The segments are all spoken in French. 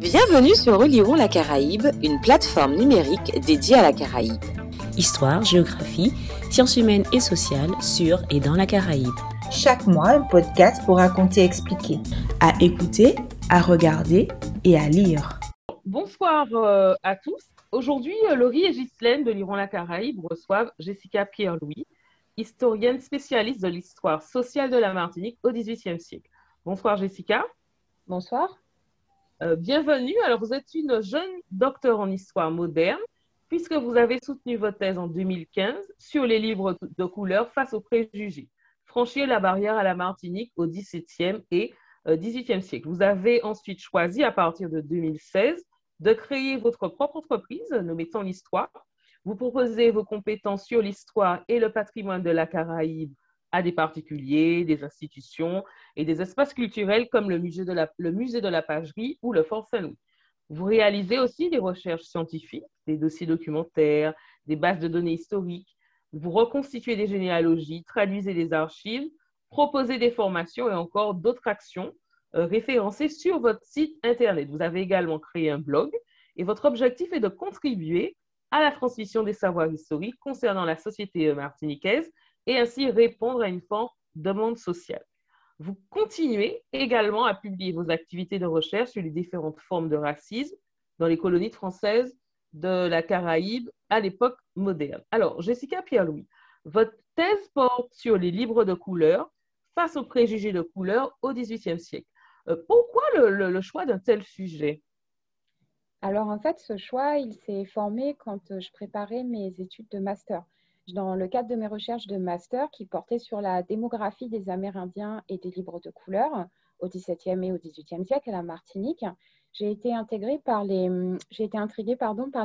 Bienvenue sur Relirons la Caraïbe, une plateforme numérique dédiée à la Caraïbe. Histoire, géographie, sciences humaines et sociales sur et dans la Caraïbe. Chaque mois, un podcast pour raconter et expliquer. À écouter, à regarder et à lire. Bonsoir euh, à tous. Aujourd'hui, euh, Laurie et Ghislaine de Liron la Caraïbe reçoivent Jessica Pierre-Louis, historienne spécialiste de l'histoire sociale de la Martinique au XVIIIe siècle. Bonsoir Jessica. Bonsoir. Euh, bienvenue. Alors, vous êtes une jeune docteure en histoire moderne, puisque vous avez soutenu votre thèse en 2015 sur les livres de couleur face aux préjugés. Franchir la barrière à la Martinique au XVIIe et XVIIIe siècle. Vous avez ensuite choisi, à partir de 2016, de créer votre propre entreprise nommée Temps l'Histoire. Vous proposez vos compétences sur l'histoire et le patrimoine de la Caraïbe à des particuliers, des institutions et des espaces culturels comme le musée de la, le Pagerie ou le Fort Saint-Louis. Vous réalisez aussi des recherches scientifiques, des dossiers documentaires, des bases de données historiques. Vous reconstituez des généalogies, traduisez des archives, proposez des formations et encore d'autres actions euh, référencées sur votre site Internet. Vous avez également créé un blog et votre objectif est de contribuer à la transmission des savoirs historiques concernant la société martiniquaise et ainsi répondre à une forte demande sociale. Vous continuez également à publier vos activités de recherche sur les différentes formes de racisme dans les colonies françaises de la Caraïbe à l'époque moderne. Alors, Jessica Pierre-Louis, votre thèse porte sur les livres de couleur face aux préjugés de couleur au XVIIIe siècle. Euh, pourquoi le, choix d'un tel sujet? Alors en fait, ce choix, il s'est formé quand je préparais mes études de master. Dans le cadre de mes recherches de master qui portaient sur la démographie des Amérindiens et des libres de couleur au XVIIe et au XVIIIe siècle à la Martinique, j'ai été, intriguée par les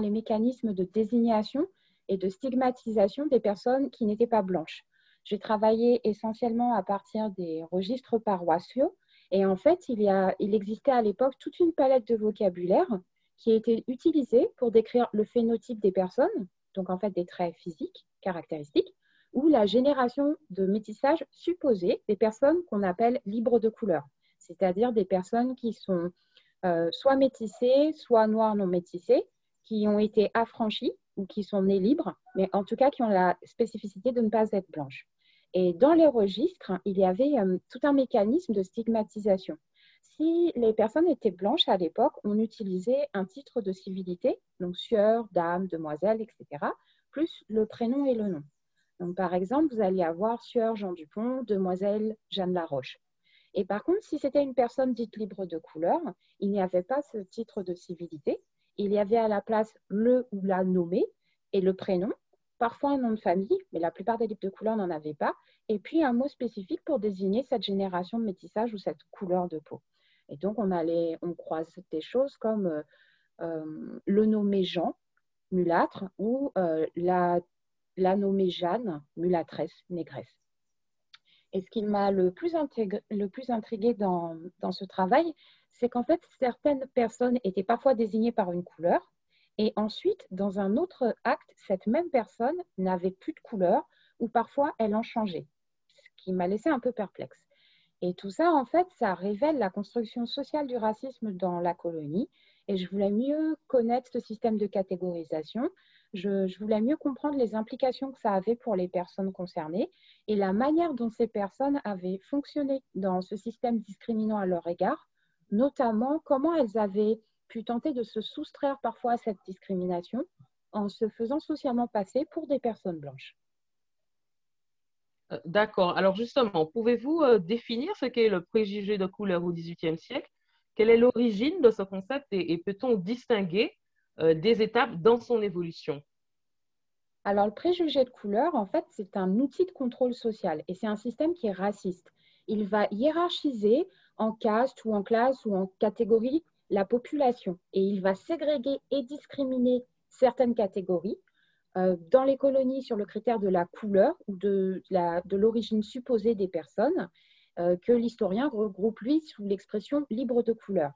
mécanismes de désignation et de stigmatisation des personnes qui n'étaient pas blanches. J'ai travaillé essentiellement à partir des registres paroissiaux et en fait, a, il existait à l'époque toute une palette de vocabulaire qui a été utilisée pour décrire le phénotype des personnes, donc en fait des traits physiques caractéristiques, ou la génération de métissage supposé des personnes qu'on appelle libres de couleur, c'est-à-dire des personnes qui sont euh, soit métissées, soit noires non métissées, qui ont été affranchies ou qui sont nées libres, mais en tout cas qui ont la spécificité de ne pas être blanches. Et dans les registres, il y avait euh, tout un mécanisme de stigmatisation. Si les personnes étaient blanches à l'époque, on utilisait un titre de civilité, donc sieur, dame, demoiselle, etc., plus le prénom et le nom. Donc, par exemple, vous allez avoir sieur Jean Dupont, demoiselle Jeanne Laroche. Et par contre, si c'était une personne dite libre de couleur, il n'y avait pas ce titre de civilité. Il y avait à la place le ou la nommé et le prénom parfois un nom de famille, mais la plupart des livres de couleur n'en avaient pas, et puis un mot spécifique pour désigner cette génération de métissage ou cette couleur de peau. Et donc, on, allait, on croise des choses comme euh, euh, le nommé Jean, mulâtre, ou euh, la, la nommée Jeanne, mulâtresse, négresse. Et ce qui m'a le plus, le plus intrigué dans, dans ce travail, c'est qu'en fait, certaines personnes étaient parfois désignées par une couleur, et ensuite, dans un autre acte, cette même personne n'avait plus de couleur ou parfois elle en changeait, ce qui m'a laissé un peu perplexe. Et tout ça, en fait, ça révèle la construction sociale du racisme dans la colonie. Et je voulais mieux connaître ce système de catégorisation. Je, voulais mieux comprendre les implications que ça avait pour les personnes concernées et la manière dont ces personnes avaient fonctionné dans ce système discriminant à leur égard, notamment comment elles avaient pu tenter de se soustraire parfois à cette discrimination en se faisant socialement passer pour des personnes blanches. Euh, d'accord. Alors justement, pouvez-vous euh, définir ce qu'est le préjugé de couleur au XVIIIe siècle? Quelle est l'origine de ce concept et, peut-on distinguer euh, des étapes dans son évolution? Alors le préjugé de couleur, en fait, c'est un outil de contrôle social et c'est un système qui est raciste. Il va hiérarchiser en caste ou en classe ou en catégorie la population et il va ségréguer et discriminer certaines catégories euh, dans les colonies sur le critère de la couleur ou de, l'origine supposée des personnes que l'historien regroupe lui sous l'expression libre de couleur.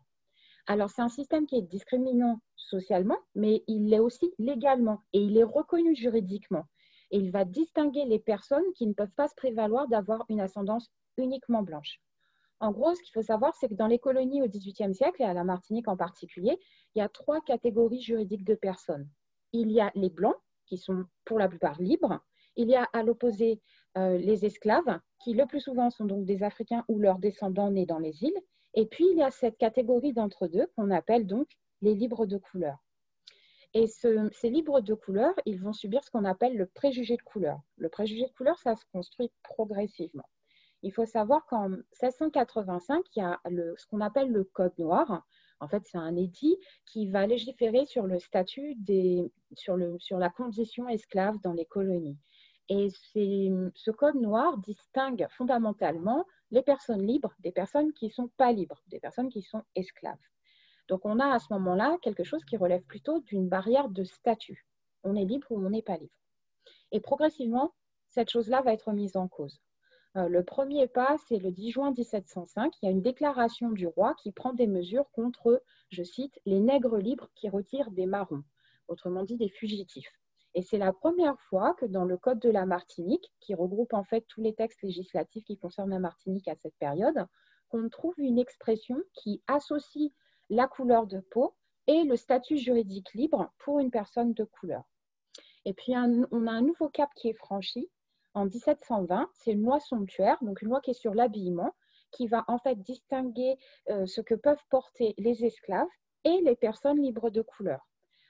Alors c'est un système qui est discriminant socialement, mais il l'est aussi légalement et il est reconnu juridiquement. Et il va distinguer les personnes qui ne peuvent pas se prévaloir d'avoir une ascendance uniquement blanche. En gros, ce qu'il faut savoir, c'est que dans les colonies au XVIIIe siècle, et à la Martinique en particulier, il y a trois catégories juridiques de personnes. Il y a les blancs, qui sont pour la plupart libres. Il y a à l'opposé euh, les esclaves, qui le plus souvent sont donc des Africains ou leurs descendants nés dans les îles. Et puis, il y a cette catégorie d'entre deux qu'on appelle donc les libres de couleur. Et ces libres de couleur, ils vont subir ce qu'on appelle le préjugé de couleur. Le préjugé de couleur, ça se construit progressivement. Il faut savoir qu'en 1685, il y a ce qu'on appelle le Code noir. En fait, c'est un édit qui va légiférer sur le statut des, sur, le, sur la condition esclave dans les colonies. Et ce code noir distingue fondamentalement les personnes libres des personnes qui ne sont pas libres, des personnes qui sont esclaves. Donc on a à ce moment-là quelque chose qui relève plutôt d'une barrière de statut. On est libre ou on n'est pas libre. Et progressivement, cette chose-là va être mise en cause. Euh, le premier pas, c'est le 10 juin 1705. Il y a une déclaration du roi qui prend des mesures contre, je cite, les nègres libres qui retirent des marrons, autrement dit des fugitifs. Et c'est la première fois que dans le Code de la Martinique, qui regroupe en fait tous les textes législatifs qui concernent la Martinique à cette période, qu'on trouve une expression qui associe la couleur de peau et le statut juridique libre pour une personne de couleur. Et puis, on a un nouveau cap qui est franchi en 1720, c'est une loi somptuaire, donc une loi qui est sur l'habillement, qui va en fait distinguer euh, ce que peuvent porter les esclaves et les personnes libres de couleur.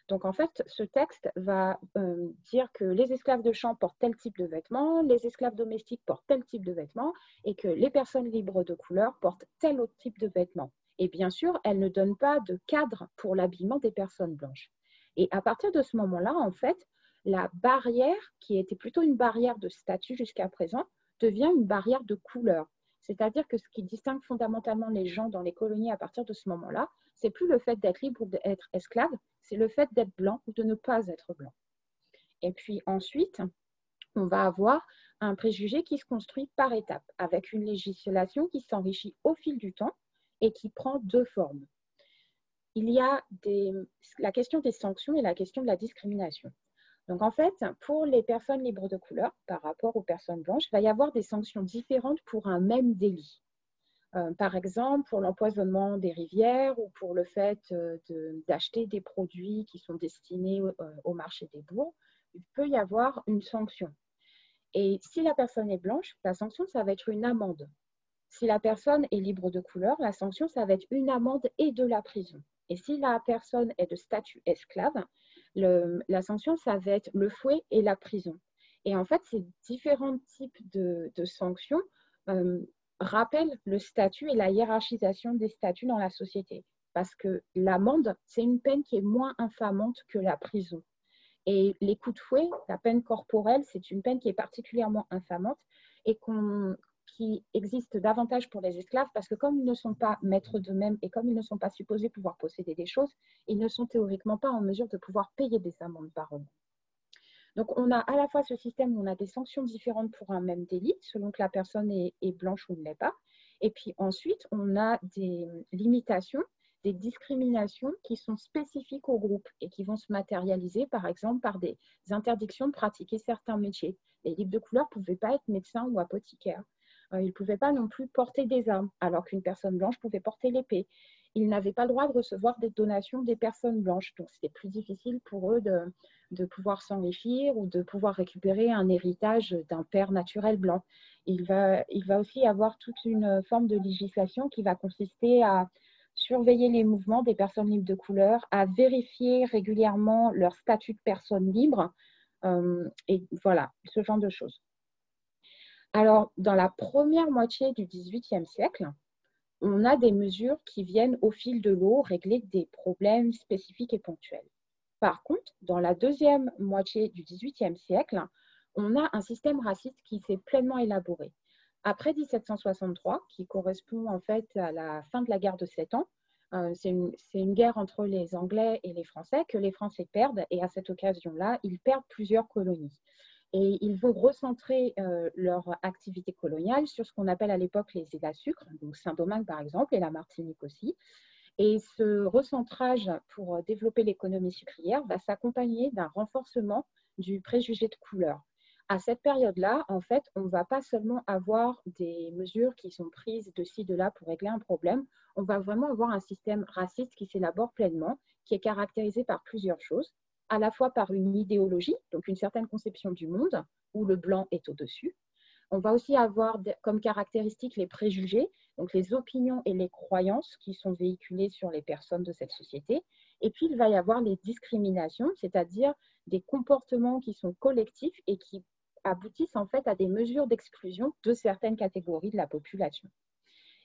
Donc en fait, ce texte va euh, dire que les esclaves de champ portent tel type de vêtements, les esclaves domestiques portent tel type de vêtements, et que les personnes libres de couleur portent tel autre type de vêtements. Et bien sûr, elle ne donne pas de cadre pour l'habillement des personnes blanches. Et à partir de ce moment-là, en fait, la barrière, qui était plutôt une barrière de statut jusqu'à présent, devient une barrière de couleur. C'est-à-dire que ce qui distingue fondamentalement les gens dans les colonies à partir de ce moment-là, c'est plus le fait d'être libre ou d'être esclave, c'est le fait d'être blanc ou de ne pas être blanc. Et puis ensuite, on va avoir un préjugé qui se construit par étapes, avec une législation qui s'enrichit au fil du temps et qui prend deux formes. Il y a la question des sanctions et la question de la discrimination. Donc en fait, pour les personnes libres de couleur par rapport aux personnes blanches, il va y avoir des sanctions différentes pour un même délit. Euh, par exemple, pour l'empoisonnement des rivières ou pour le fait euh, d'acheter des produits qui sont destinés euh, au marché des bourgs, il peut y avoir une sanction. Et si la personne est blanche, la sanction, ça va être une amende. Si la personne est libre de couleur, la sanction, ça va être une amende et de la prison. Et si la personne est de statut esclave, la sanction, ça va être le fouet et la prison. Et en fait, ces différents types de, sanctions rappellent le statut et la hiérarchisation des statuts dans la société. Parce que l'amende, c'est une peine qui est moins infamante que la prison. Et les coups de fouet, la peine corporelle, c'est une peine qui est particulièrement infamante et qui existe davantage pour les esclaves parce que comme ils ne sont pas maîtres d'eux-mêmes et comme ils ne sont pas supposés pouvoir posséder des choses, ils ne sont théoriquement pas en mesure de pouvoir payer des amendes par eux. Donc on a à la fois ce système où on a des sanctions différentes pour un même délit selon que la personne est, blanche ou ne l'est pas. Et puis ensuite, on a des limitations des discriminations qui sont spécifiques au groupe et qui vont se matérialiser, par exemple, par des interdictions de pratiquer certains métiers. Les libres de couleur ne pouvaient pas être médecins ou apothicaires. Euh, ils ne pouvaient pas non plus porter des armes, alors qu'une personne blanche pouvait porter l'épée. Ils n'avaient pas le droit de recevoir des donations des personnes blanches. Donc, c'était plus difficile pour eux de, pouvoir s'enrichir ou de pouvoir récupérer un héritage d'un père naturel blanc. Il va, il va aussi avoir toute une forme de législation qui va consister à surveiller les mouvements des personnes libres de couleur, à vérifier régulièrement leur statut de personne libre, euh, et voilà, ce genre de choses. Alors, dans la première moitié du XVIIIe siècle, on a des mesures qui viennent au fil de l'eau régler des problèmes spécifiques et ponctuels. Par contre, dans la deuxième moitié du XVIIIe siècle, on a un système raciste qui s'est pleinement élaboré. Après 1763, qui correspond en fait à la fin de la guerre de Sept Ans, euh, c'est une, une, guerre entre les Anglais et les Français que les Français perdent, et à cette occasion-là, ils perdent plusieurs colonies et ils vont recentrer euh, leur activité coloniale sur ce qu'on appelle à l'époque les îles à sucre, donc Saint-Domingue par exemple et la Martinique aussi. Et ce recentrage pour développer l'économie sucrière va s'accompagner d'un renforcement du préjugé de couleur. à cette période-là, en fait, on ne va pas seulement avoir des mesures qui sont prises de ci, de là pour régler un problème, on va vraiment avoir un système raciste qui s'élabore pleinement, qui est caractérisé par plusieurs choses, à la fois par une idéologie, donc une certaine conception du monde, où le blanc est au-dessus. On va aussi avoir comme caractéristique les préjugés, donc les opinions et les croyances qui sont véhiculées sur les personnes de cette société. Et puis, il va y avoir les discriminations, c'est-à-dire des comportements qui sont collectifs et qui aboutissent en fait à des mesures d'exclusion de certaines catégories de la population.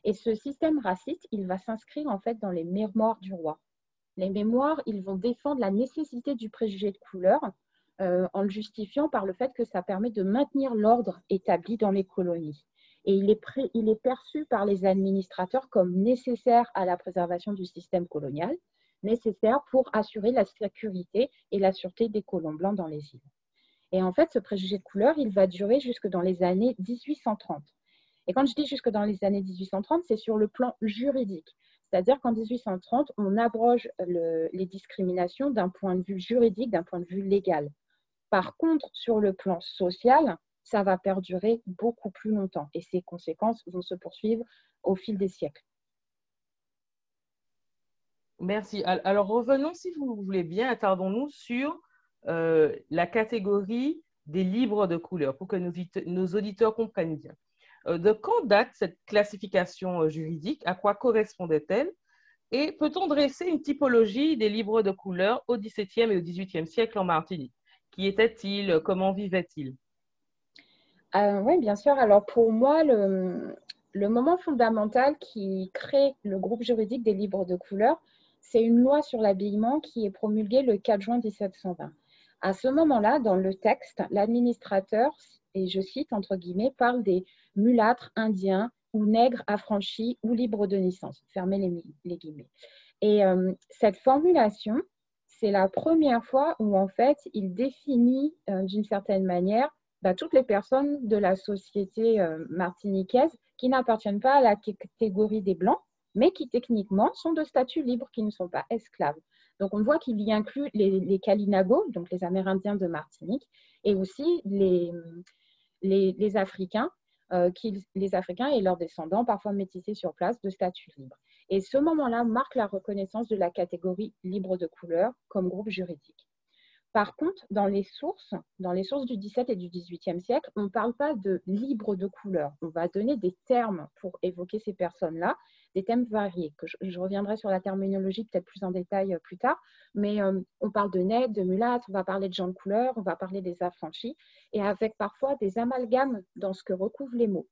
Et ce système raciste, il va s'inscrire en fait dans les mémoires du roi. Les mémoires, ils vont défendre la nécessité du préjugé de couleur euh, en le justifiant par le fait que ça permet de maintenir l'ordre établi dans les colonies. Et il est, il est perçu par les administrateurs comme nécessaire à la préservation du système colonial, nécessaire pour assurer la sécurité et la sûreté des colons blancs dans les îles. Et en fait, ce préjugé de couleur, il va durer jusque dans les années 1830. Et quand je dis jusque dans les années 1830, c'est sur le plan juridique. C'est-à-dire qu'en 1830, on abroge les discriminations d'un point de vue juridique, d'un point de vue légal. Par contre, sur le plan social, ça va perdurer beaucoup plus longtemps et ses conséquences vont se poursuivre au fil des siècles. Merci. Alors revenons, si vous voulez bien, attardons-nous sur euh, la catégorie des libres de couleur pour que nos auditeurs comprennent bien. Euh, de quand date cette classification euh, juridique? À quoi correspondait-elle? Et peut-on dresser une typologie des livres de couleur au XVIIe et au XVIIIe siècle en Martinique? Qui étaient-ils Comment vivaient-ils euh, Oui, bien sûr. Alors pour moi, le, le, moment fondamental qui crée le groupe juridique des livres de couleur, c'est une loi sur l'habillement qui est promulguée le 4 juin 1720. À ce moment-là, dans le texte, l'administrateur, et je cite entre guillemets, parle des mulâtres, indiens ou nègres affranchis ou libres de naissance. Fermez les, guillemets. Et euh, cette formulation, c'est la première fois où en fait il définit euh, d'une certaine manière bah, toutes les personnes de la société euh, martiniquaise qui n'appartiennent pas à la catégorie des blancs, mais qui techniquement sont de statut libre, qui ne sont pas esclaves. Donc on voit qu'il y inclut les, les Kalinagos, donc les Amérindiens de Martinique, et aussi les, les Africains euh, les Africains et leurs descendants, parfois métissés sur place, de statut libre. Et ce moment-là marque la reconnaissance de la catégorie libre de couleur comme groupe juridique. Par contre, dans les sources, dans les sources du XVIIe et du XVIIIe siècle, on ne parle pas de libre de couleur. On va donner des termes pour évoquer ces personnes-là, des thèmes variés. Que je, reviendrai sur la terminologie peut-être plus en détail euh, plus tard, mais euh, on parle de nègres, de mulâtres, on va parler de gens de couleur, on va parler des affranchis, et avec parfois des amalgames dans ce que recouvrent les mots.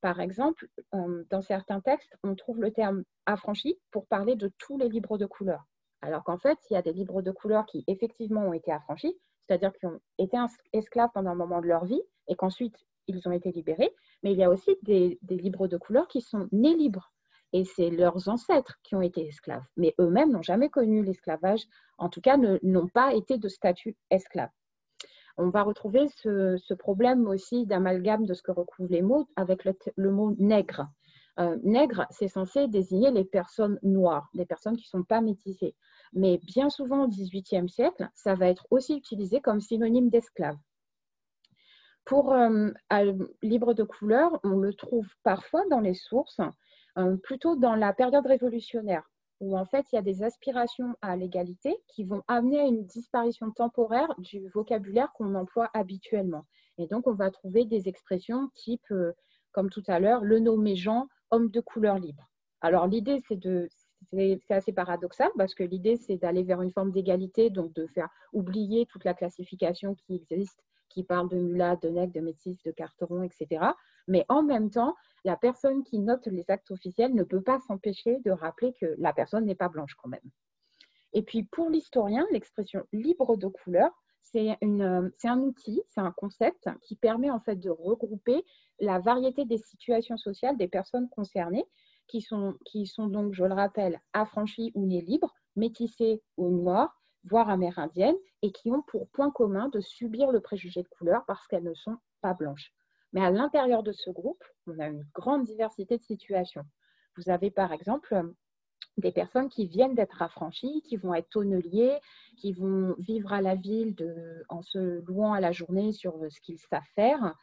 Par exemple, dans certains textes, on trouve le terme affranchi pour parler de tous les libres de couleur. Alors qu'en fait, il y a des libres de couleur qui effectivement ont été affranchis, c'est-à-dire qui ont été esclaves pendant un moment de leur vie et qu'ensuite ils ont été libérés, mais il y a aussi des, libres de couleur qui sont nés libres. Et c'est leurs ancêtres qui ont été esclaves. Mais eux-mêmes n'ont jamais connu l'esclavage, en tout cas n'ont pas été de statut esclave. On va retrouver ce, problème aussi d'amalgame de ce que recouvrent les mots avec le mot nègre. Euh, nègre, c'est censé désigner les personnes noires, les personnes qui ne sont pas métissées. Mais bien souvent au XVIIIe siècle, ça va être aussi utilisé comme synonyme d'esclave. Pour euh, libre de couleur, on le trouve parfois dans les sources, euh, plutôt dans la période révolutionnaire, où en fait il y a des aspirations à l'égalité qui vont amener à une disparition temporaire du vocabulaire qu'on emploie habituellement. Et donc on va trouver des expressions type, comme tout à l'heure, le nommer Jean homme de couleur libre. Alors l'idée, c'est de, c'est assez paradoxal parce que l'idée, c'est d'aller vers une forme d'égalité, donc de faire oublier toute la classification qui existe, qui parle de mulat, de nègre, de métis, de carteron, etc. Mais en même temps, la personne qui note les actes officiels ne peut pas s'empêcher de rappeler que la personne n'est pas blanche quand même. Et puis pour l'historien, l'expression libre de couleur, c'est un outil, c'est un concept qui permet en fait de regrouper la variété des situations sociales des personnes concernées, qui sont, qui sont donc, je le rappelle, affranchies ou nées libres, métissées ou noires, voire amérindiennes, et qui ont pour point commun de subir le préjugé de couleur parce qu'elles ne sont pas blanches. Mais à l'intérieur de ce groupe, on a une grande diversité de situations. Vous avez par exemple des personnes qui viennent d'être affranchies, qui vont être tonneliers, qui vont vivre à la ville en se louant à la journée sur ce qu'ils savent faire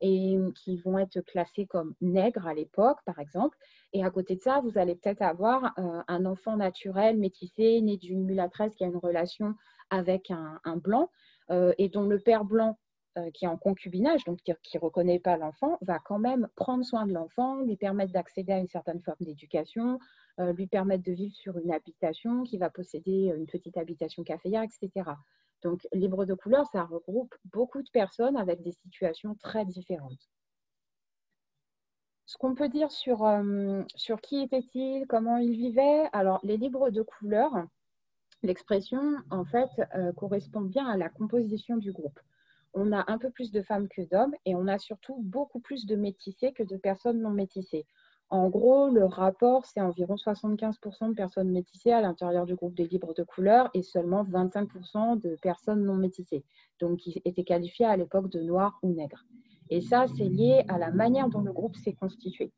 et qui vont être classés comme nègres à l'époque, par exemple. Et à côté de ça, vous allez peut-être avoir euh, un enfant naturel métissé, né d'une mulâtresse qui a une relation avec un, blanc euh, et dont le père blanc euh, qui est en concubinage, donc qui ne reconnaît pas l'enfant, va quand même prendre soin de l'enfant, lui permettre d'accéder à une certaine forme d'éducation, lui permettre de vivre sur une habitation, qui va posséder une petite habitation caféière, etc. Donc, libre de couleur, ça regroupe beaucoup de personnes avec des situations très différentes. Ce qu'on peut dire sur, euh, qui était-il, comment il vivait, alors les libres de couleur, l'expression en fait euh, correspond bien à la composition du groupe. On a un peu plus de femmes que d'hommes et on a surtout beaucoup plus de métissés que de personnes non métissées. En gros, le rapport, c'est environ 75% de personnes métissées à l'intérieur du groupe des libres de couleur et seulement 25% de personnes non métissées, donc qui étaient qualifiées à l'époque de noirs ou nègres. Et ça, c'est lié à la manière dont le groupe s'est constitué.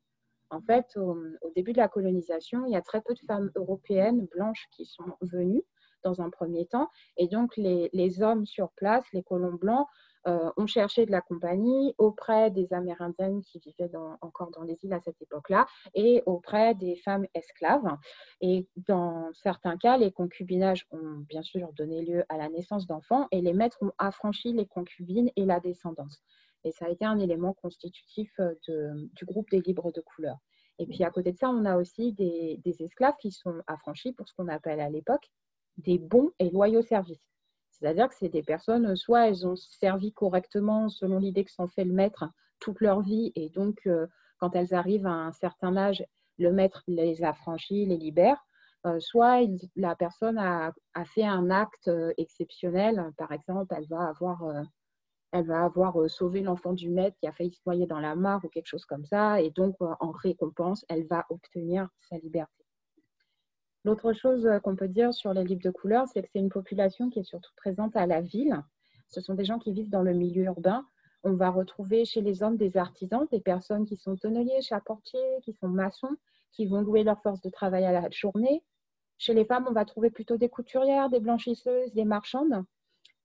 En fait, au, début de la colonisation, il y a très peu de femmes européennes blanches qui sont venues dans un premier temps. Et donc, les, les hommes sur place, les colons blancs, euh, ont cherché de la compagnie auprès des Amérindiennes qui vivaient encore dans les îles à cette époque-là et auprès des femmes esclaves. Et dans certains cas, les concubinages ont bien sûr donné lieu à la naissance d'enfants et les maîtres ont affranchi les concubines et la descendance. Et ça a été un élément constitutif euh, du groupe des libres de couleur. Et puis à côté de ça, on a aussi des esclaves qui sont affranchis pour ce qu'on appelle à l'époque des bons et loyaux services. C'est-à-dire que c'est des personnes, soit elles ont servi correctement selon l'idée que s'en fait le maître toute leur vie, et donc euh, quand elles arrivent à un certain âge, le maître les affranchit, les libère, euh, soit la personne a, fait un acte euh, exceptionnel, par exemple, elle va avoir, elle va avoir sauvé l'enfant du maître qui a failli se noyer dans la mare ou quelque chose comme ça, et donc en récompense, elle va obtenir sa liberté. L'autre chose euh, qu'on peut dire sur les livres de couleur, c'est que c'est une population qui est surtout présente à la ville. Ce sont des gens qui vivent dans le milieu urbain. On va retrouver chez les hommes des artisans, des personnes qui sont tonneliers, charpentiers, qui sont maçons, qui vont louer leur force de travail à la journée. Chez les femmes, on va trouver plutôt des couturières, des blanchisseuses, des marchandes.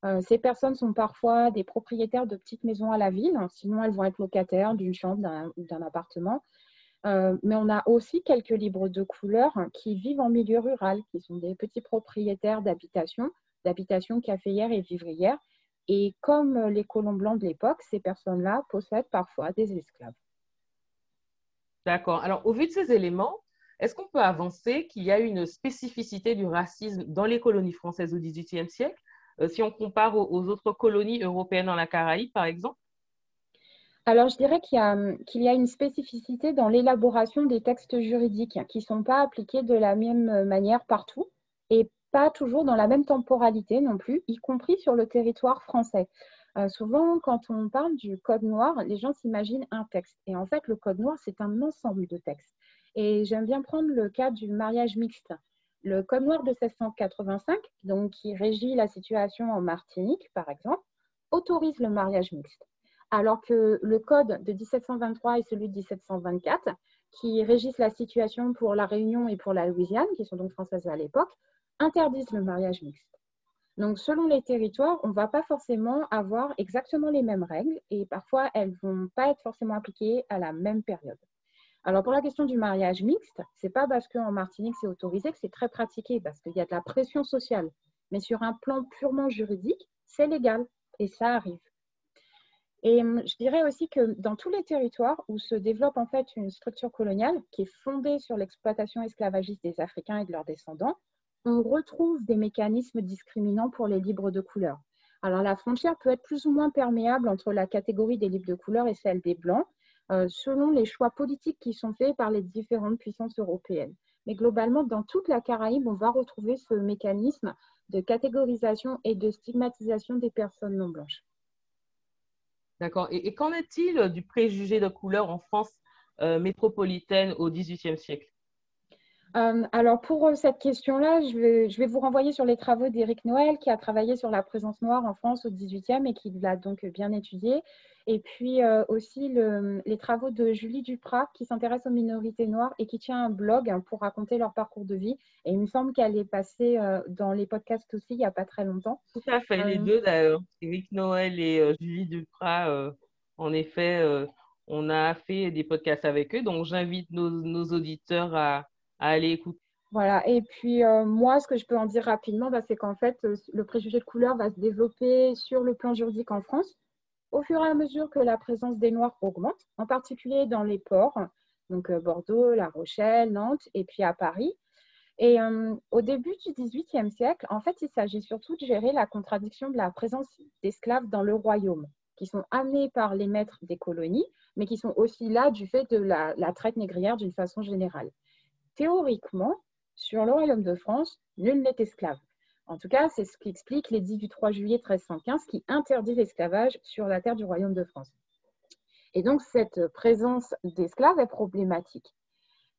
Euh, ces personnes sont parfois des propriétaires de petites maisons à la ville, sinon elles vont être locataires d'une chambre ou d'un appartement. Euh, mais on a aussi quelques libres de couleur qui vivent en milieu rural, qui sont des petits propriétaires d'habitation, d'habitation caféière et vivrière. Et comme les colons blancs de l'époque, ces personnes-là possèdent parfois des esclaves. D'accord. Alors, au vu de ces éléments, est-ce qu'on peut avancer qu'il y a une spécificité du racisme dans les colonies françaises au XVIIIe siècle, euh, si on compare aux autres colonies européennes dans la Caraïbe, par exemple alors, je dirais qu'il y, a une spécificité dans l'élaboration des textes juridiques qui ne sont pas appliqués de la même manière partout et pas toujours dans la même temporalité non plus, y compris sur le territoire français. Euh, souvent, quand on parle du Code noir, les gens s'imaginent un texte. Et en fait, le Code noir, c'est un ensemble de textes. Et j'aime bien prendre le cas du mariage mixte. Le Code noir de 1685, donc, qui régit la situation en Martinique, par exemple, autorise le mariage mixte alors que le code de 1723 et celui de 1724, qui régissent la situation pour la Réunion et pour la Louisiane, qui sont donc françaises à l'époque, interdisent le mariage mixte. Donc, selon les territoires, on ne va pas forcément avoir exactement les mêmes règles et parfois elles ne vont pas être forcément appliquées à la même période. Alors, pour la question du mariage mixte, ce n'est pas parce qu'en Martinique c'est autorisé que c'est très pratiqué, parce qu'il y a de la pression sociale. Mais sur un plan purement juridique, c'est légal et ça arrive. Et hum, je dirais aussi que dans tous les territoires où se développe en fait une structure coloniale qui est fondée sur l'exploitation esclavagiste des Africains et de leurs descendants, on retrouve des mécanismes discriminants pour les libres de couleur. Alors la frontière peut être plus ou moins perméable entre la catégorie des libres de couleur et celle des blancs, euh, selon les choix politiques qui sont faits par les différentes puissances européennes. Mais globalement, dans toute la Caraïbe, on va retrouver ce mécanisme de catégorisation et de stigmatisation des personnes non blanches. D'accord. Et, qu'en est-il du préjugé de couleur en France euh, métropolitaine au XVIIIe siècle? Euh, alors pour euh, cette question-là, je vais, je vais, vous renvoyer sur les travaux d'Éric Noël qui a travaillé sur la présence noire en France au XVIIIe et qui l'a donc bien étudié. Et puis euh, aussi le, les travaux de Julie Duprat qui s'intéresse aux minorités noires et qui tient un blog hein, pour raconter leur parcours de vie. Et il me semble qu'elle est passée dans les podcasts aussi il n'y a pas très longtemps. Tout à fait, les deux d'ailleurs. Éric Noël et Julie Duprat, en effet, on a fait des podcasts avec eux. Donc j'invite nos, nos auditeurs à aller écouter. Voilà, et puis euh, moi, ce que je peux en dire rapidement, bah, c'est qu'en fait, euh, le préjugé de couleur va se développer sur le plan juridique en France au fur et à mesure que la présence des Noirs augmente, en particulier dans les ports, donc euh, Bordeaux, La Rochelle, Nantes, et puis à Paris. Et au début du XVIIIe siècle, en fait, il s'agit surtout de gérer la contradiction de la présence d'esclaves dans le royaume, qui sont amenés par les maîtres des colonies, mais qui sont aussi là du fait de la traite négrière d'une façon générale théoriquement, sur le royaume de France, nul n'est esclave. En tout cas, c'est ce qu'explique l'édit du 3 juillet 1315 qui interdit l'esclavage sur la terre du royaume de France. Et donc, cette présence d'esclaves est problématique.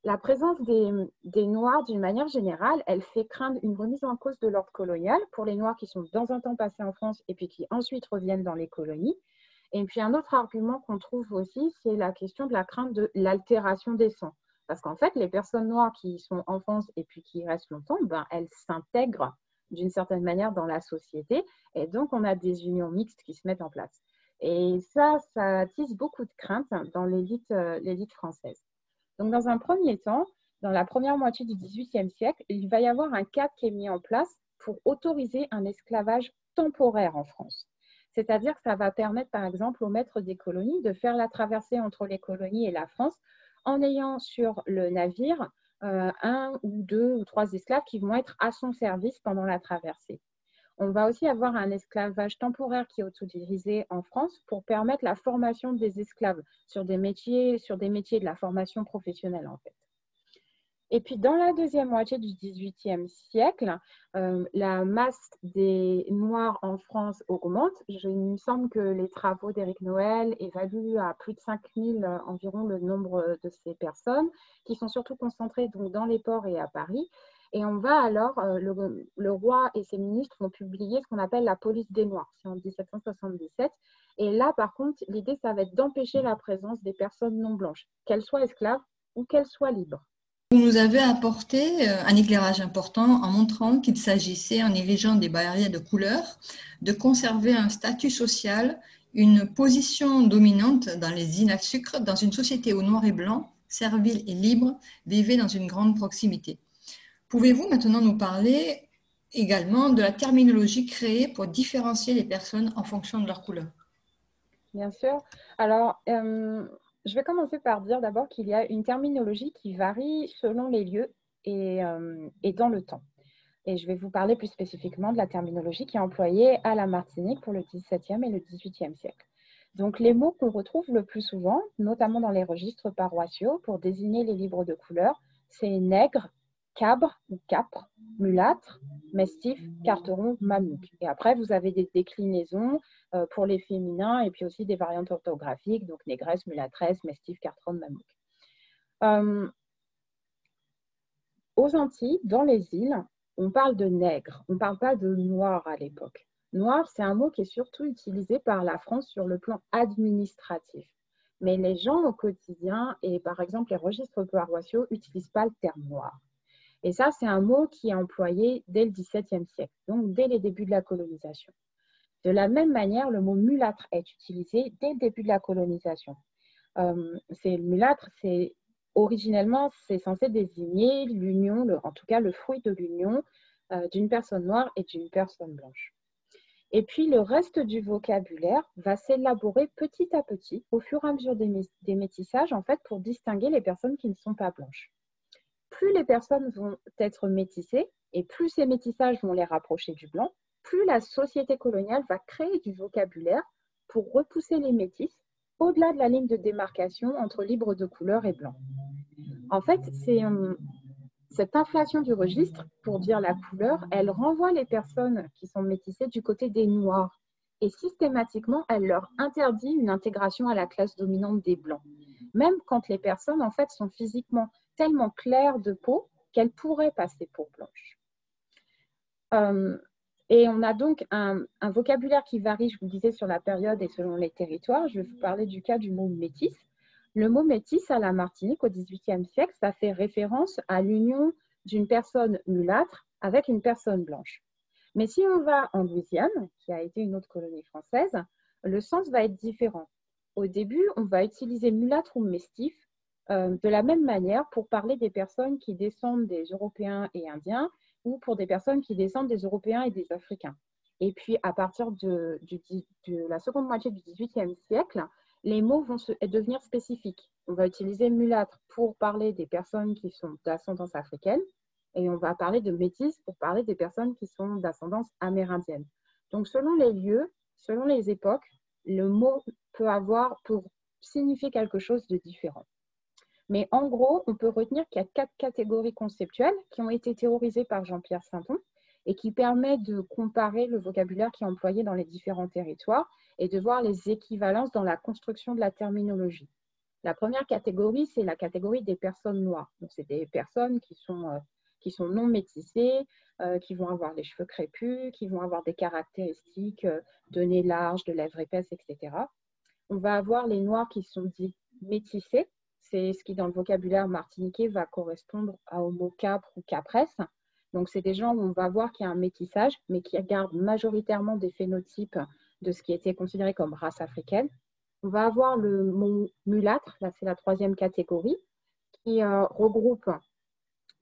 La présence des, des Noirs, d'une manière générale, elle fait craindre une remise en cause de l'ordre colonial pour les Noirs qui sont dans un temps passés en France et puis qui ensuite reviennent dans les colonies. Et puis, un autre argument qu'on trouve aussi, c'est la question de la crainte de l'altération des sangs. Parce qu'en fait, les personnes noires qui sont en France et puis qui restent longtemps, ben, elles s'intègrent d'une certaine manière dans la société. Et donc, on a des unions mixtes qui se mettent en place. Et ça, ça attise beaucoup de craintes dans l'élite euh, française. Donc, dans un premier temps, dans la première moitié du XVIIIe siècle, il va y avoir un cadre qui est mis en place pour autoriser un esclavage temporaire en France. C'est-à-dire que ça va permettre, par exemple, aux maîtres des colonies de faire la traversée entre les colonies et la France en ayant sur le navire euh, un ou deux ou trois esclaves qui vont être à son service pendant la traversée. On va aussi avoir un esclavage temporaire qui est autorisé en France pour permettre la formation des esclaves sur des métiers, sur des métiers de la formation professionnelle en fait. Et puis, dans la deuxième moitié du XVIIIe siècle, euh, la masse des Noirs en France augmente. il me semble que les travaux d'Éric Noël évaluent à plus de 5000 euh, environ le nombre de ces personnes, qui sont surtout concentrées donc, dans les ports et à Paris. Et on va alors, euh, le, le, roi et ses ministres vont publier ce qu'on appelle la police des Noirs, c'est en 1777. Et là, par contre, l'idée, ça va être d'empêcher la présence des personnes non blanches, qu'elles soient esclaves ou qu'elles soient libres. Vous nous avez apporté euh, un éclairage important en montrant qu'il s'agissait, en érigeant des barrières de couleur, de conserver un statut social, une position dominante dans les îles à sucre, dans une société où noir et blanc, servile et libre, vivaient dans une grande proximité. Pouvez-vous maintenant nous parler également de la terminologie créée pour différencier les personnes en fonction de leur couleur? Bien sûr. Alors, euh, je vais commencer par dire d'abord qu'il y a une terminologie qui varie selon les lieux euh, et, dans le temps. Et je vais vous parler plus spécifiquement de la terminologie qui est employée à la Martinique pour le XVIIe et le XVIIIe siècle. Donc, les mots qu'on retrouve le plus souvent, notamment dans les registres paroissiaux pour désigner les livres de couleur, c'est nègre, cabre ou capre, mulâtre, mestif, carteron, mamouk. Et après, vous avez des déclinaisons euh, pour les féminins et puis aussi des variantes orthographiques, donc négresse, mulâtresse, mestif, carteron, mamouk. Euh, aux Antilles, dans les îles, on parle de nègre, on ne parle pas de noir à l'époque. Noir, c'est un mot qui est surtout utilisé par la France sur le plan administratif. Mais les gens au quotidien et par exemple les registres paroissiaux n'utilisent pas le terme noir. Et ça, c'est un mot qui est employé dès le XVIIe siècle, donc dès les débuts de la colonisation. De la même manière, le mot mulâtre est utilisé dès le début de la colonisation. Euh, c'est mulâtre, c'est originellement, c'est censé désigner l'union, en tout cas le fruit de l'union euh, d'une personne noire et d'une personne blanche. Et puis le reste du vocabulaire va s'élaborer petit à petit au fur et à mesure des, des métissages, en fait, pour distinguer les personnes qui ne sont pas blanches plus les personnes vont être métissées et plus ces métissages vont les rapprocher du blanc, plus la société coloniale va créer du vocabulaire pour repousser les métis au-delà de la ligne de démarcation entre libre de couleur et blanc. En fait, cette inflation du registre, pour dire la couleur, elle renvoie les personnes qui sont métissées du côté des noirs et systématiquement, elle leur interdit une intégration à la classe dominante des blancs. Même quand les personnes, sont physiquement tellement claires de peau qu'elle pourrait passer pour blanche. Euh, et on a donc un, vocabulaire qui varie, je vous disais, sur la période et selon les territoires. Je vais vous parler du cas du mot métis. Le mot métis à la Martinique au XVIIIe siècle, ça fait référence à l'union d'une personne mulâtre avec une personne blanche. Mais si on va en Louisiane, qui a été une autre colonie française, le sens va être différent. Au début, on va utiliser mulâtre ou mestif euh, de la même manière pour parler des personnes qui descendent des Européens et Indiens ou pour des personnes qui descendent des Européens et des Africains. Et puis, à partir de, la seconde moitié du XVIIIe siècle, les mots vont devenir spécifiques. On va utiliser mulâtre pour parler des personnes qui sont d'ascendance africaine et on va parler de métis pour parler des personnes qui sont d'ascendance amérindienne. Donc, selon les lieux, selon les époques, le mot peut avoir pour signifier quelque chose de différent. Mais en gros, on peut retenir qu'il y a quatre catégories conceptuelles qui ont été théorisées par Jean-Pierre Sainton et qui permettent de comparer le vocabulaire qui est employé dans les différents territoires et de voir les équivalences dans la construction de la terminologie. La première catégorie, c'est la catégorie des personnes noires. C'est des personnes qui sont, euh, non métissées, euh, qui vont avoir les cheveux crépus, qui vont avoir des caractéristiques euh, de nez large, de lèvres épaisses, etc. On va avoir les noirs qui sont dits métissés, c'est ce qui, dans le vocabulaire martiniquais, va correspondre au mot capre ou capresse. Donc, c'est des gens où on va voir qu'il y a un métissage, mais qui gardent majoritairement des phénotypes de ce qui était considéré comme race africaine. On va avoir le mot mulâtre, là c'est la troisième catégorie, qui euh, regroupe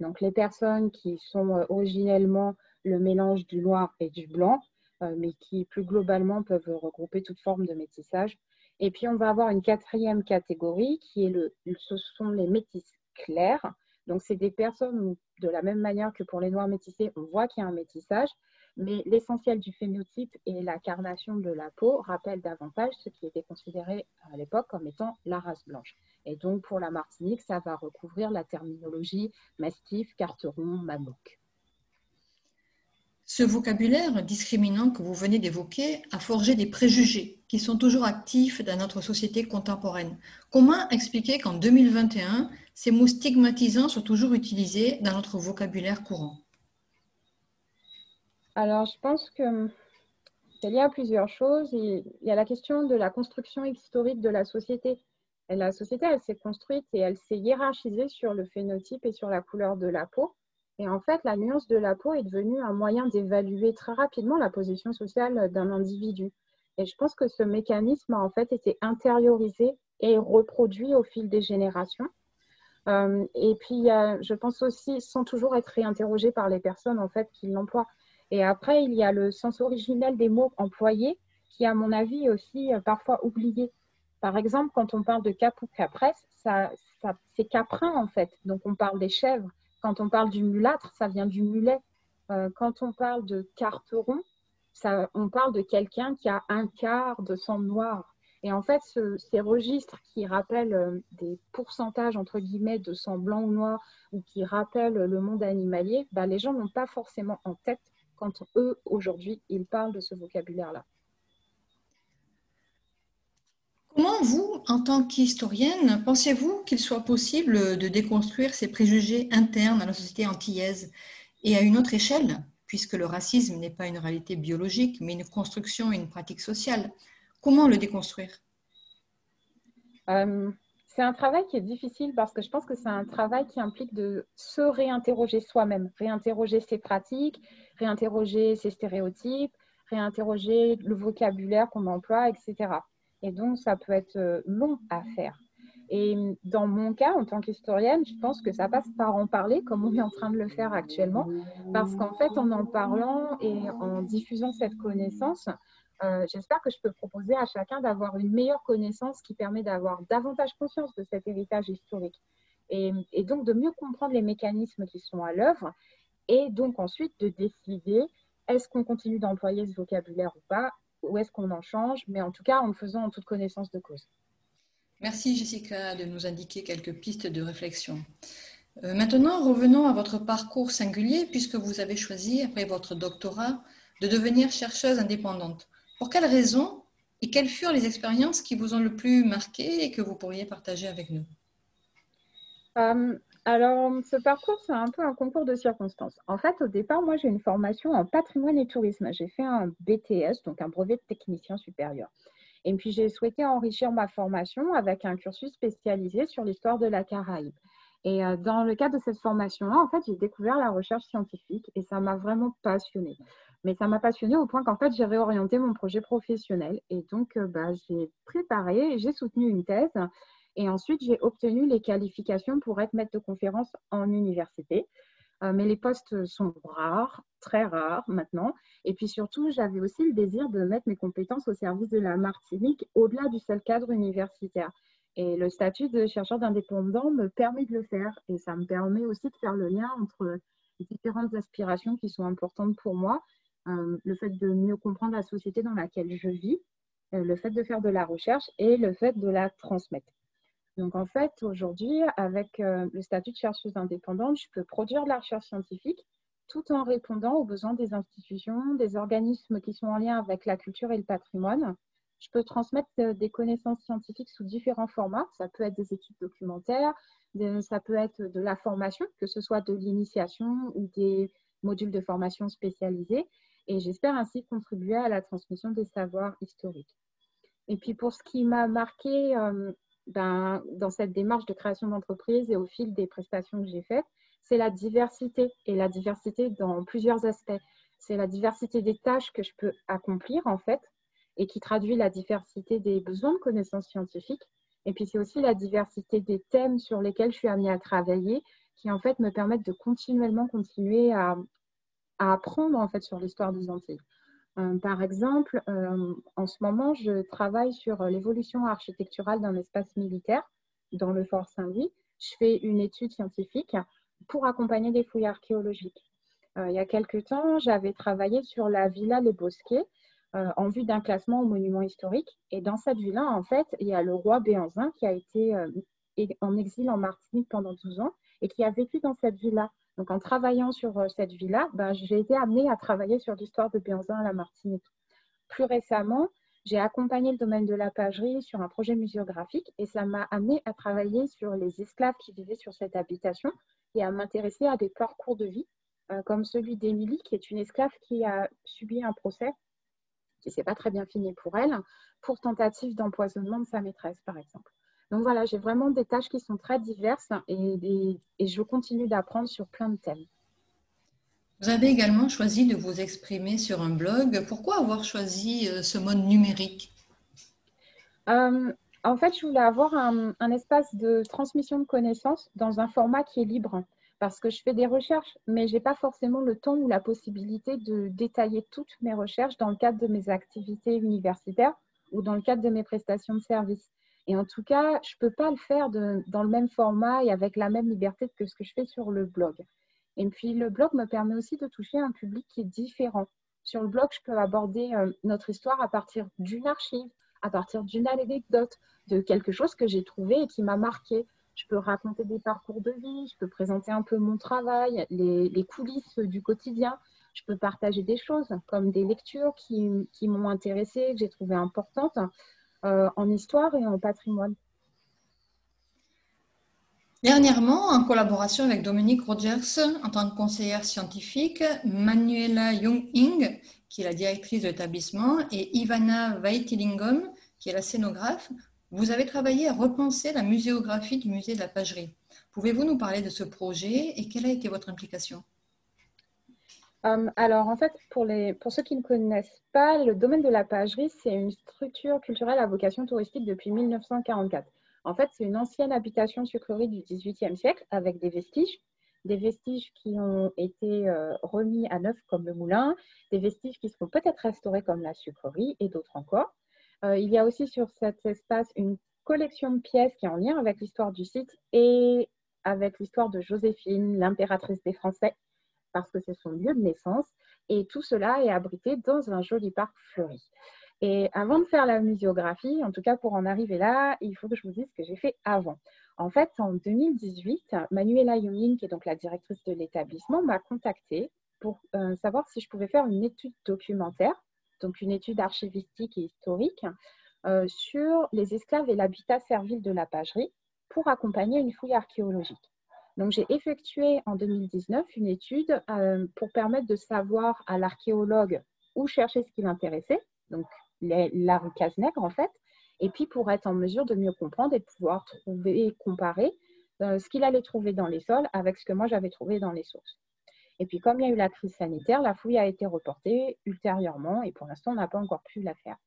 donc, les personnes qui sont euh, originellement le mélange du noir et du blanc, euh, mais qui plus globalement peuvent regrouper toute forme de métissage. Et puis, on va avoir une quatrième catégorie qui est le, ce sont les métis clairs. Donc, c'est des personnes où, de la même manière que pour les noirs métissés, on voit qu'il y a un métissage, mais l'essentiel du phénotype et la carnation de la peau rappellent davantage ce qui était considéré à l'époque comme étant la race blanche. Et donc, pour la Martinique, ça va recouvrir la terminologie mastif, carteron, mamouk. Ce vocabulaire discriminant que vous venez d'évoquer a forgé des préjugés qui sont toujours actifs dans notre société contemporaine. Comment expliquer qu'en 2021, ces mots stigmatisants sont toujours utilisés dans notre vocabulaire courant? Alors, je pense que il y a plusieurs choses. Il y a la question de la construction historique de la société. La société, elle s'est construite et elle s'est hiérarchisée sur le phénotype et sur la couleur de la peau. Et en fait, la nuance de la peau est devenue un moyen d'évaluer très rapidement la position sociale d'un individu. Et je pense que ce mécanisme a en fait été intériorisé et reproduit au fil des générations. Euh, et puis, je pense aussi, sans toujours être réinterrogé par les personnes en fait qui l'emploient. Et après, il y a le sens originel des mots employés, qui, à mon avis, est aussi euh, parfois oublié. Par exemple, quand on parle de cap ou capresse, ça, c'est caprin en fait. Donc, on parle des chèvres. Quand on parle du mulâtre, ça vient du mulet. Euh, quand on parle de carteron, ça, on parle de quelqu'un qui a un quart de sang noir. Et en fait, ces registres qui rappellent euh, des pourcentages, entre guillemets, de sang blanc ou noir, ou qui rappellent le monde animalier, bah, les gens n'ont pas forcément en tête quand eux, aujourd'hui, ils parlent de ce vocabulaire-là. Comment vous, en tant qu'historienne, pensez-vous qu'il soit possible de déconstruire ces préjugés internes à la société antillaise et à une autre échelle, puisque le racisme n'est pas une réalité biologique, mais une construction et une pratique sociale? Comment le déconstruire? Euh, C'est un travail qui est difficile parce que je pense que c'est un travail qui implique de se réinterroger soi-même, réinterroger ses pratiques, réinterroger ses stéréotypes, réinterroger le vocabulaire qu'on emploie, etc. Et donc, ça peut être euh, long à faire. Et dans mon cas, en tant qu'historienne, je pense que ça passe par en parler, comme on est en train de le faire actuellement, parce qu'en fait, en en parlant et en diffusant cette connaissance, euh, j'espère que je peux proposer à chacun d'avoir une meilleure connaissance qui permet d'avoir davantage conscience de cet héritage historique. Et, et, donc de mieux comprendre les mécanismes qui sont à l'œuvre, et donc ensuite de décider est-ce qu'on continue d'employer ce vocabulaire ou pas, où est-ce qu'on en change, mais en tout cas en le faisant en toute connaissance de cause. Merci Jessica de nous indiquer quelques pistes de réflexion. Euh, maintenant, revenons à votre parcours singulier puisque vous avez choisi, après votre doctorat, de devenir chercheuse indépendante. Pour quelles raisons et quelles furent les expériences qui vous ont le plus marqué et que vous pourriez partager avec nous? Euh, Alors, ce parcours, c'est un peu un concours de circonstances. En fait, au départ, moi, j'ai une formation en patrimoine et tourisme. J'ai fait un BTS, donc un brevet de technicien supérieur. Et puis, j'ai souhaité enrichir ma formation avec un cursus spécialisé sur l'histoire de la Caraïbe. Et euh, dans le cadre de cette formation-là, en fait, j'ai découvert la recherche scientifique et ça m'a vraiment passionnée. Mais ça m'a passionnée au point qu'en fait, j'ai réorienté mon projet professionnel. Et donc, euh, bah, j'ai préparé, j'ai soutenu une thèse. Et ensuite, j'ai obtenu les qualifications pour être maître de conférence en université. Euh, mais les postes sont rares, très rares maintenant. Et puis surtout, j'avais aussi le désir de mettre mes compétences au service de la Martinique au-delà du seul cadre universitaire. Et le statut de chercheur d'indépendant me permet de le faire. Et ça me permet aussi de faire le lien entre différentes aspirations qui sont importantes pour moi. Euh, le fait de mieux comprendre la société dans laquelle je vis, euh, le fait de faire de la recherche et le fait de la transmettre. Donc en fait, aujourd'hui, avec euh, le statut de chercheuse indépendante, je peux produire de la recherche scientifique tout en répondant aux besoins des institutions, des organismes qui sont en lien avec la culture et le patrimoine, je peux transmettre euh, des connaissances scientifiques sous différents formats. Ça peut être des études documentaires, ça peut être de la formation, que ce soit de l'initiation ou des modules de formation spécialisés. Et j'espère ainsi contribuer à la transmission des savoirs historiques. Et puis pour ce qui m'a marqué euh, dans cette démarche de création d'entreprise et au fil des prestations que j'ai faites, c'est la diversité et la diversité dans plusieurs aspects. C'est la diversité des tâches que je peux accomplir en fait et qui traduit la diversité des besoins de connaissances scientifiques. Et puis c'est aussi la diversité des thèmes sur lesquels je suis amenée à travailler qui en fait me permettent de continuellement continuer à, apprendre en fait sur l'histoire des Antilles. Euh, par exemple, euh, en ce moment, je travaille sur l'évolution architecturale d'un espace militaire dans le Fort Saint-Louis. Je fais une étude scientifique pour accompagner des fouilles archéologiques. Euh, il y a quelques temps, j'avais travaillé sur la villa Les Bosquets, euh, en vue d'un classement au monument historique. Et dans cette villa, en fait, il y a le roi Béanzin qui a été euh, en exil en Martinique pendant 12 ans et qui a vécu dans cette villa. Donc, en travaillant sur euh, cette villa, ben, j'ai été amenée à travailler sur l'histoire de Béanzin à la Martinique. Plus récemment, j'ai accompagné le domaine de la pagerie sur un projet muséographique et ça m'a amené à travailler sur les esclaves qui vivaient sur cette habitation et à m'intéresser à des parcours de vie, comme celui d'Émilie, qui est une esclave qui a subi un procès qui s'est pas très bien fini pour elle, pour tentative d'empoisonnement de sa maîtresse, par exemple. Donc voilà, j'ai vraiment des tâches qui sont très diverses et, et je continue d'apprendre sur plein de thèmes. Vous avez également choisi de vous exprimer sur un blog. Pourquoi avoir choisi euh, ce mode numérique? Euh, En fait, je voulais avoir un, un, espace de transmission de connaissances dans un format qui est libre parce que je fais des recherches, mais je n'ai pas forcément le temps ou la possibilité de détailler toutes mes recherches dans le cadre de mes activités universitaires ou dans le cadre de mes prestations de services. Et en tout cas, je ne peux pas le faire dans le même format et avec la même liberté que ce que je fais sur le blog. Et puis, le blog me permet aussi de toucher un public qui est différent. Sur le blog, je peux aborder euh, notre histoire à partir d'une archive, à partir d'une anecdote, de quelque chose que j'ai trouvé et qui m'a marqué je peux raconter des parcours de vie, je peux présenter un peu mon travail, les, coulisses du quotidien. Je peux partager des choses comme des lectures qui, m'ont intéressée, que j'ai trouvées importantes en histoire et en patrimoine. Dernièrement, en collaboration avec Dominique Rogers en tant que conseillère scientifique, Manuela Young-Ing, qui est la directrice de l'établissement, et Ivana Vaitilingom, qui est la scénographe, vous avez travaillé à repenser la muséographie du musée de la pagerie. Pouvez-vous nous parler de ce projet et quelle a été votre implication? Euh, alors, en fait, pour, les, pour ceux qui ne connaissent pas, le domaine de la pagerie, c'est une structure culturelle à vocation touristique depuis 1944. En fait, c'est une ancienne habitation sucrerie du XVIIIe siècle avec des vestiges, des vestiges qui ont été euh, remis à neuf comme le moulin, des vestiges qui seront peut-être restaurés comme la sucrerie et d'autres encore. Euh, il y a aussi sur cet espace une collection de pièces qui est en lien avec l'histoire du site et avec l'histoire de Joséphine, l'impératrice des Français, parce que c'est son lieu de naissance. Et tout cela est abrité dans un joli parc fleuri. Et avant de faire la muséographie, en tout cas pour en arriver là, il faut que je vous dise ce que j'ai fait avant. En fait, en 2018, Manuela Youngin, qui est donc la directrice de l'établissement, m'a contactée pour euh, savoir si je pouvais faire une étude documentaire donc une étude archivistique et historique, euh, sur les esclaves et l'habitat servile de la pagerie pour accompagner une fouille archéologique. Donc, j'ai effectué en 2019 une étude euh, pour permettre de savoir à l'archéologue où chercher ce qui l'intéressait, donc la rue en fait, et puis pour être en mesure de mieux comprendre et de pouvoir trouver et comparer euh, ce qu'il allait trouver dans les sols avec ce que moi j'avais trouvé dans les sources. Et puis comme il y a eu la crise sanitaire, la fouille a été reportée ultérieurement et pour l'instant on n'a pas encore pu la faire.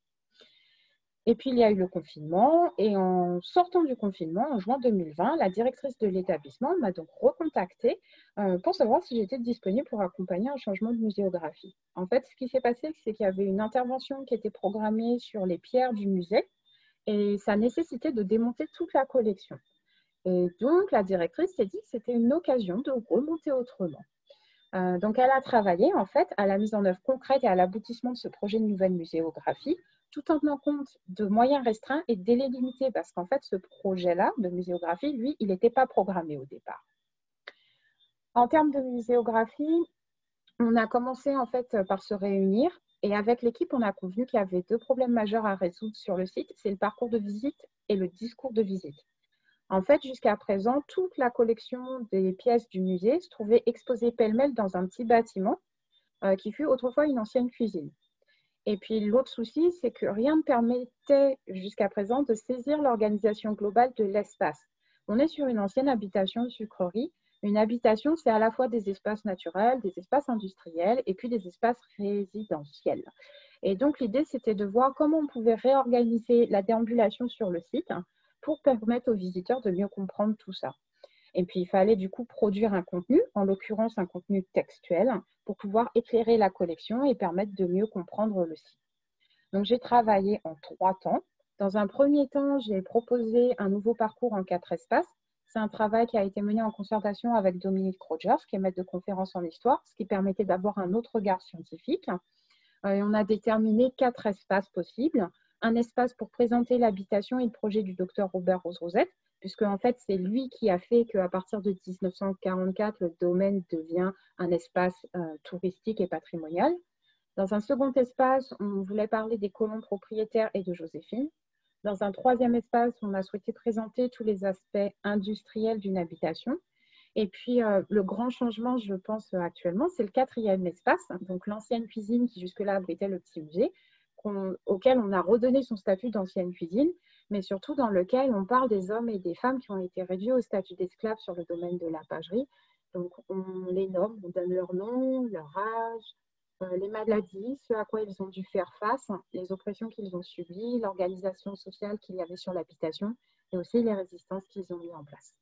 Et puis, il y a eu le confinement. Et en sortant du confinement, en juin 2020, la directrice de l'établissement m'a donc recontactée euh, pour savoir si j'étais disponible pour accompagner un changement de muséographie. En fait, ce qui s'est passé, c'est qu'il y avait une intervention qui était programmée sur les pierres du musée et ça nécessitait de démonter toute la collection. Et donc, la directrice s'est dit que c'était une occasion de remonter autrement. Euh, donc, elle a travaillé en fait à la mise en œuvre concrète et à l'aboutissement de ce projet de nouvelle muséographie tout en tenant compte de moyens restreints et délais limités, parce qu'en fait, ce projet-là de muséographie, lui, il n'était pas programmé au départ. En termes de muséographie, on a commencé en fait par se réunir et avec l'équipe, on a convenu qu'il y avait deux problèmes majeurs à résoudre sur le site, c'est le parcours de visite et le discours de visite. En fait, jusqu'à présent, toute la collection des pièces du musée se trouvait exposée pêle-mêle dans un petit bâtiment euh, qui fut autrefois une ancienne cuisine. Et puis l'autre souci, c'est que rien ne permettait jusqu'à présent de saisir l'organisation globale de l'espace. On est sur une ancienne habitation sucrerie. Une habitation, c'est à la fois des espaces naturels, des espaces industriels et puis des espaces résidentiels. Et donc l'idée, c'était de voir comment on pouvait réorganiser la déambulation sur le site pour permettre aux visiteurs de mieux comprendre tout ça. Et puis, il fallait du coup produire un contenu, en l'occurrence un contenu textuel, pour pouvoir éclairer la collection et permettre de mieux comprendre le site. Donc, j'ai travaillé en trois temps. Dans un premier temps, j'ai proposé un nouveau parcours en quatre espaces. C'est un travail qui a été mené en concertation avec Dominique Rogers, qui est maître de conférence en histoire, ce qui permettait d'avoir un autre regard scientifique. Euh, et on a déterminé quatre espaces possibles. Un espace pour présenter l'habitation et le projet du docteur Robert Rose-Rosette, puisque en fait, c'est lui qui a fait qu'à partir de 1944, le domaine devient un espace euh, touristique et patrimonial. Dans un second espace, on voulait parler des colons propriétaires et de Joséphine. Dans un troisième espace, on a souhaité présenter tous les aspects industriels d'une habitation. Et puis, euh, le grand changement, je pense, actuellement, c'est le quatrième espace, donc l'ancienne cuisine qui jusque-là abritait le petit musée, auquel on a redonné son statut d'ancienne cuisine mais surtout dans lequel on parle des hommes et des femmes qui ont été réduits au statut d'esclaves sur le domaine de la pagerie. Donc, on les nomme, on donne leur nom, leur âge, euh, les maladies, ce à quoi ils ont dû faire face, les oppressions qu'ils ont subies, l'organisation sociale qu'il y avait sur l'habitation et aussi les résistances qu'ils ont mis en place.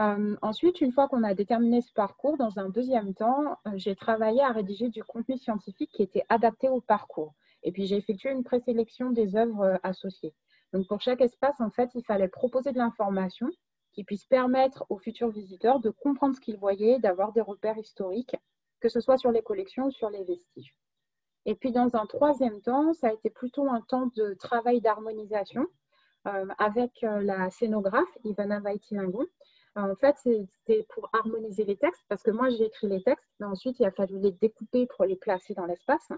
Euh, ensuite, une fois qu'on a déterminé ce parcours, dans un deuxième temps, euh, j'ai travaillé à rédiger du contenu scientifique qui était adapté au parcours. Et puis, j'ai effectué une présélection des œuvres associées. Donc pour chaque espace, en fait, il fallait proposer de l'information qui puisse permettre aux futurs visiteurs de comprendre ce qu'ils voyaient, d'avoir des repères historiques, que ce soit sur les collections ou sur les vestiges. Et puis dans un troisième temps, ça a été plutôt un temps de travail d'harmonisation euh, avec euh, la scénographe Ivana Vaitilingon. En fait, c'était pour harmoniser les textes, parce que moi j'ai écrit les textes, mais ensuite il a fallu les découper pour les placer dans l'espace.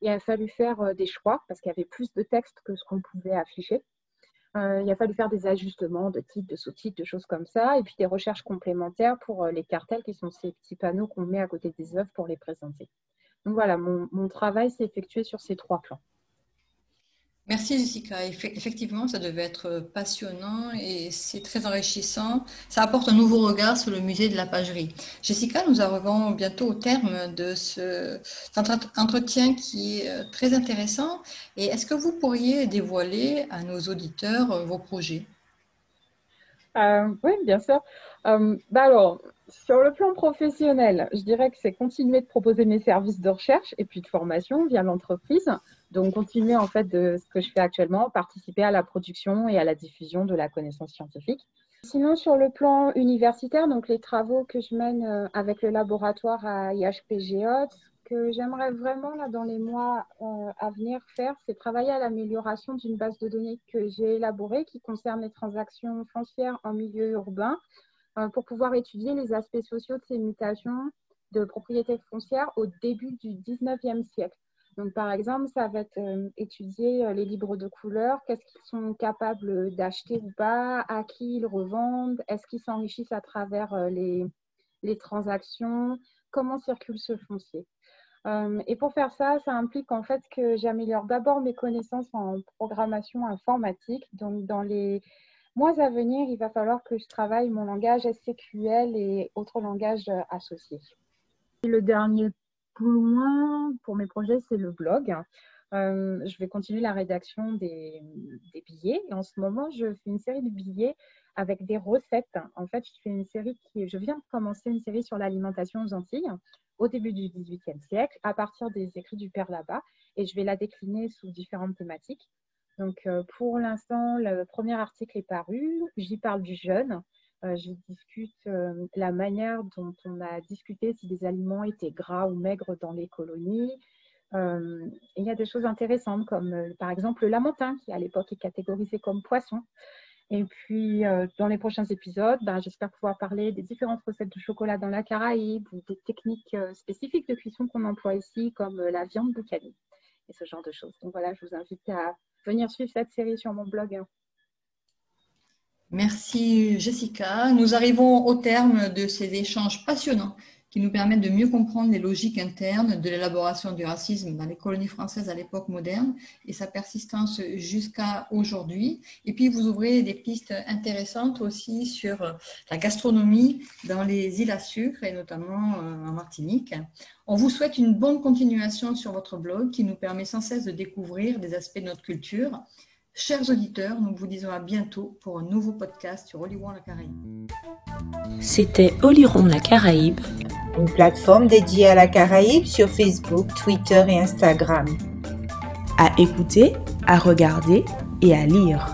Il a fallu faire euh, des choix, parce qu'il y avait plus de textes que ce qu'on pouvait afficher. Euh, il a fallu faire des ajustements de titres, de sous-titres, de choses comme ça, et puis des recherches complémentaires pour euh, les cartels qui sont ces petits panneaux qu'on met à côté des œuvres pour les présenter. Donc voilà, mon travail s'est effectué sur ces trois plans. Merci Jessica. Effectivement, ça devait être passionnant et c'est très enrichissant. Ça apporte un nouveau regard sur le musée de la pagerie. Jessica, nous arrivons bientôt au terme de ce, cet entretien qui est euh, très intéressant. Et est-ce que vous pourriez dévoiler à nos auditeurs euh, vos projets? Euh, Oui, bien sûr. bah alors, sur le plan professionnel, je dirais que c'est continuer de proposer mes services de recherche et puis de formation via l'entreprise donc, continuer en fait de ce que je fais actuellement, participer à la production et à la diffusion de la connaissance scientifique. Sinon, sur le plan universitaire, donc les travaux que je mène euh, avec le laboratoire à IHPGO, ce que j'aimerais vraiment là dans les mois euh, à venir faire, c'est travailler à l'amélioration d'une base de données que j'ai élaborée qui concerne les transactions foncières en milieu urbain euh, pour pouvoir étudier les aspects sociaux de ces mutations de propriété foncière au début du 19e siècle. Donc, par exemple, ça va être euh, étudier euh, les livres de couleur, qu'est-ce qu'ils sont capables d'acheter ou pas, à qui ils revendent, est-ce qu'ils s'enrichissent à travers euh, les, les, transactions, comment circule ce foncier? et pour faire ça, ça implique en fait que j'améliore d'abord mes connaissances en programmation informatique. Donc, dans les mois à venir, il va falloir que je travaille mon langage SQL et autres langages associés. Le dernier point pour mes projets, c'est le blog. Euh, je vais continuer la rédaction des, billets. Et en ce moment, je fais une série de billets avec des recettes. En fait, je fais une série qui, je viens de commencer une série sur l'alimentation aux Antilles au début du XVIIIe siècle, à partir des écrits du père là-bas, et je vais la décliner sous différentes thématiques. Donc, euh, pour l'instant, le premier article est paru. J'y parle du jeûne. Euh, je discute euh, la manière dont on a discuté si des aliments étaient gras ou maigres dans les colonies. Euh, il y a des choses intéressantes comme par exemple le lamentin qui à l'époque est catégorisé comme poisson. Et puis dans les prochains épisodes, ben, j'espère pouvoir parler des différentes recettes de chocolat dans la Caraïbe ou des techniques spécifiques de cuisson qu'on emploie ici comme la viande boucanie et ce genre de choses. Donc voilà, je vous invite à venir suivre cette série sur mon blog. Merci Jessica. Nous arrivons au terme de ces échanges passionnants qui nous permettent de mieux comprendre les logiques internes de l'élaboration du racisme dans les colonies françaises à l'époque moderne et sa persistance jusqu'à aujourd'hui. Et puis vous ouvrez des pistes intéressantes aussi sur la gastronomie dans les îles à sucre et notamment euh, en Martinique. On vous souhaite une bonne continuation sur votre blog qui nous permet sans cesse de découvrir des aspects de notre culture Chers auditeurs, nous vous disons à bientôt pour un nouveau podcast sur Oliron la Caraïbe. C'était Oliron la Caraïbe, une plateforme dédiée à la Caraïbe sur Facebook, Twitter et Instagram. À écouter, à regarder et à lire.